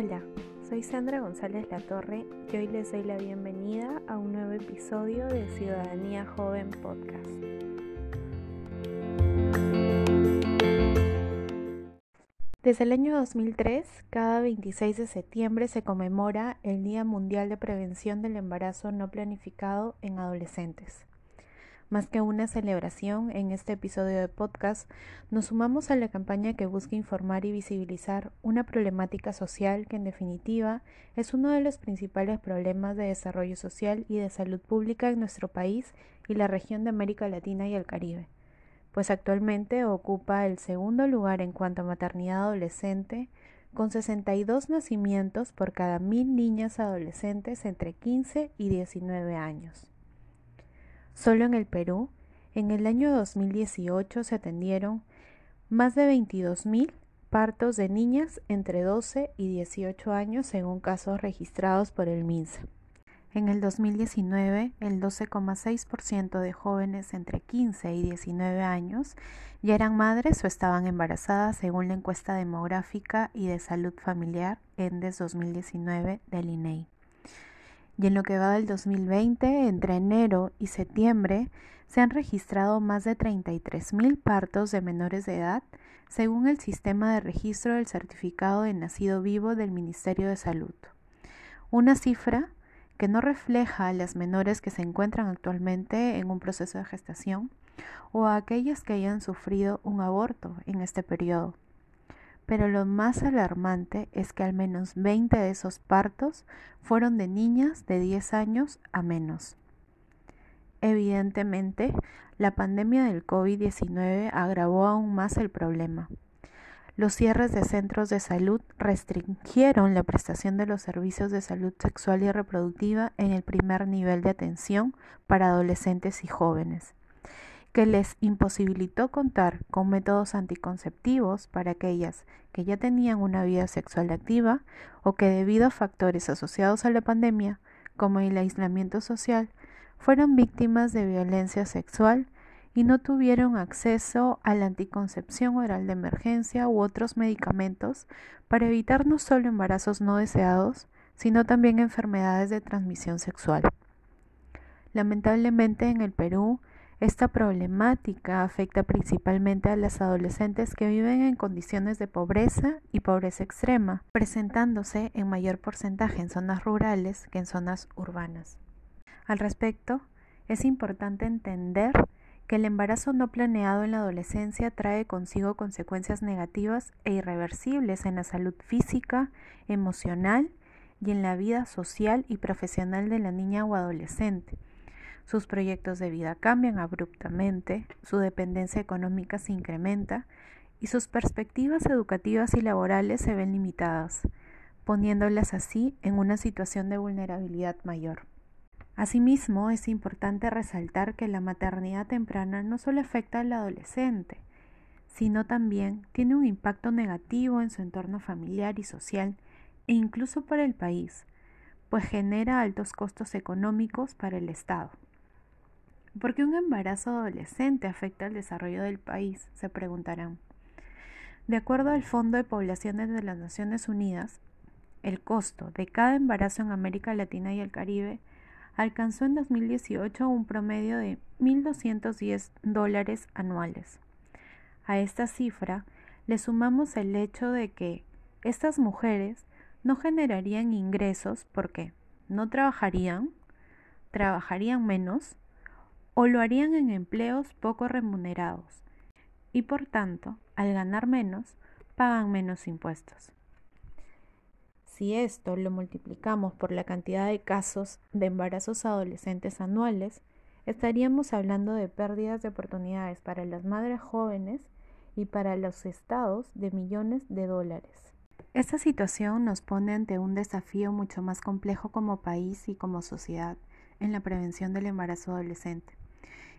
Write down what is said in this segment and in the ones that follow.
Hola, soy Sandra González Latorre y hoy les doy la bienvenida a un nuevo episodio de Ciudadanía Joven Podcast. Desde el año 2003, cada 26 de septiembre se conmemora el Día Mundial de Prevención del Embarazo No Planificado en Adolescentes. Más que una celebración, en este episodio de podcast nos sumamos a la campaña que busca informar y visibilizar una problemática social que en definitiva es uno de los principales problemas de desarrollo social y de salud pública en nuestro país y la región de América Latina y el Caribe, pues actualmente ocupa el segundo lugar en cuanto a maternidad adolescente, con 62 nacimientos por cada mil niñas adolescentes entre 15 y 19 años. Solo en el Perú, en el año 2018 se atendieron más de 22.000 partos de niñas entre 12 y 18 años según casos registrados por el MINSA. En el 2019, el 12,6% de jóvenes entre 15 y 19 años ya eran madres o estaban embarazadas según la encuesta demográfica y de salud familiar ENDES 2019 del INEI y en lo que va del 2020, entre enero y septiembre, se han registrado más de 33.000 partos de menores de edad, según el sistema de registro del certificado de nacido vivo del Ministerio de Salud. Una cifra que no refleja a las menores que se encuentran actualmente en un proceso de gestación o a aquellas que hayan sufrido un aborto en este periodo pero lo más alarmante es que al menos 20 de esos partos fueron de niñas de 10 años a menos. Evidentemente, la pandemia del COVID-19 agravó aún más el problema. Los cierres de centros de salud restringieron la prestación de los servicios de salud sexual y reproductiva en el primer nivel de atención para adolescentes y jóvenes que les imposibilitó contar con métodos anticonceptivos para aquellas que ya tenían una vida sexual activa o que debido a factores asociados a la pandemia, como el aislamiento social, fueron víctimas de violencia sexual y no tuvieron acceso a la anticoncepción oral de emergencia u otros medicamentos para evitar no solo embarazos no deseados, sino también enfermedades de transmisión sexual. Lamentablemente en el Perú, esta problemática afecta principalmente a las adolescentes que viven en condiciones de pobreza y pobreza extrema, presentándose en mayor porcentaje en zonas rurales que en zonas urbanas. Al respecto, es importante entender que el embarazo no planeado en la adolescencia trae consigo consecuencias negativas e irreversibles en la salud física, emocional y en la vida social y profesional de la niña o adolescente sus proyectos de vida cambian abruptamente, su dependencia económica se incrementa y sus perspectivas educativas y laborales se ven limitadas, poniéndolas así en una situación de vulnerabilidad mayor. Asimismo, es importante resaltar que la maternidad temprana no solo afecta al adolescente, sino también tiene un impacto negativo en su entorno familiar y social e incluso para el país, pues genera altos costos económicos para el Estado. ¿Por qué un embarazo adolescente afecta al desarrollo del país? Se preguntarán. De acuerdo al Fondo de Poblaciones de las Naciones Unidas, el costo de cada embarazo en América Latina y el Caribe alcanzó en 2018 un promedio de 1.210 dólares anuales. A esta cifra le sumamos el hecho de que estas mujeres no generarían ingresos porque no trabajarían, trabajarían menos o lo harían en empleos poco remunerados y por tanto, al ganar menos, pagan menos impuestos. Si esto lo multiplicamos por la cantidad de casos de embarazos adolescentes anuales, estaríamos hablando de pérdidas de oportunidades para las madres jóvenes y para los estados de millones de dólares. Esta situación nos pone ante un desafío mucho más complejo como país y como sociedad en la prevención del embarazo adolescente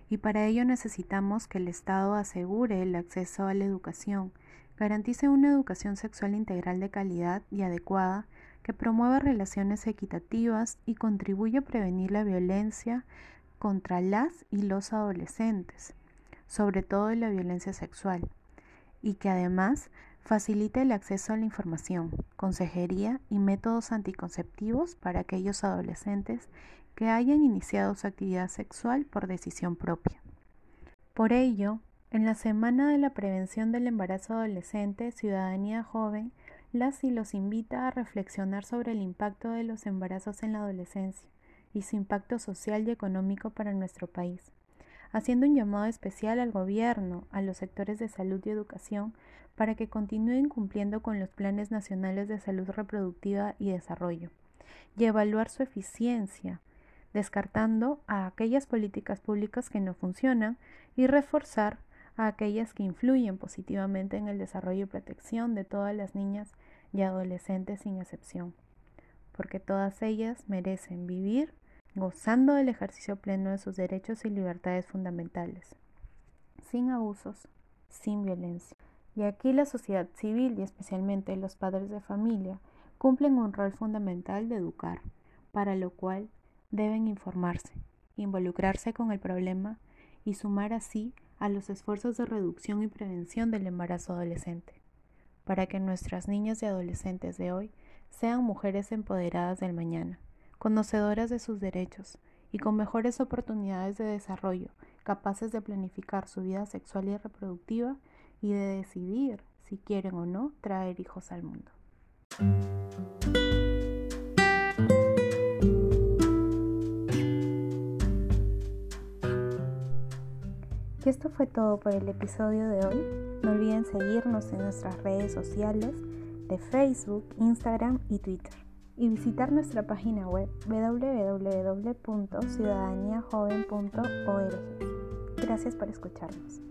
y para ello necesitamos que el Estado asegure el acceso a la educación, garantice una educación sexual integral de calidad y adecuada que promueva relaciones equitativas y contribuya a prevenir la violencia contra las y los adolescentes, sobre todo la violencia sexual, y que además Facilita el acceso a la información, consejería y métodos anticonceptivos para aquellos adolescentes que hayan iniciado su actividad sexual por decisión propia. Por ello, en la Semana de la Prevención del Embarazo Adolescente, Ciudadanía Joven, las y los invita a reflexionar sobre el impacto de los embarazos en la adolescencia y su impacto social y económico para nuestro país, haciendo un llamado especial al gobierno, a los sectores de salud y educación, para que continúen cumpliendo con los planes nacionales de salud reproductiva y desarrollo, y evaluar su eficiencia, descartando a aquellas políticas públicas que no funcionan y reforzar a aquellas que influyen positivamente en el desarrollo y protección de todas las niñas y adolescentes sin excepción, porque todas ellas merecen vivir gozando del ejercicio pleno de sus derechos y libertades fundamentales, sin abusos, sin violencia. Y aquí la sociedad civil y especialmente los padres de familia cumplen un rol fundamental de educar, para lo cual deben informarse, involucrarse con el problema y sumar así a los esfuerzos de reducción y prevención del embarazo adolescente, para que nuestras niñas y adolescentes de hoy sean mujeres empoderadas del mañana, conocedoras de sus derechos y con mejores oportunidades de desarrollo, capaces de planificar su vida sexual y reproductiva y de decidir si quieren o no traer hijos al mundo. Y esto fue todo por el episodio de hoy. No olviden seguirnos en nuestras redes sociales de Facebook, Instagram y Twitter. Y visitar nuestra página web www.ciudadaniajoven.org. Gracias por escucharnos.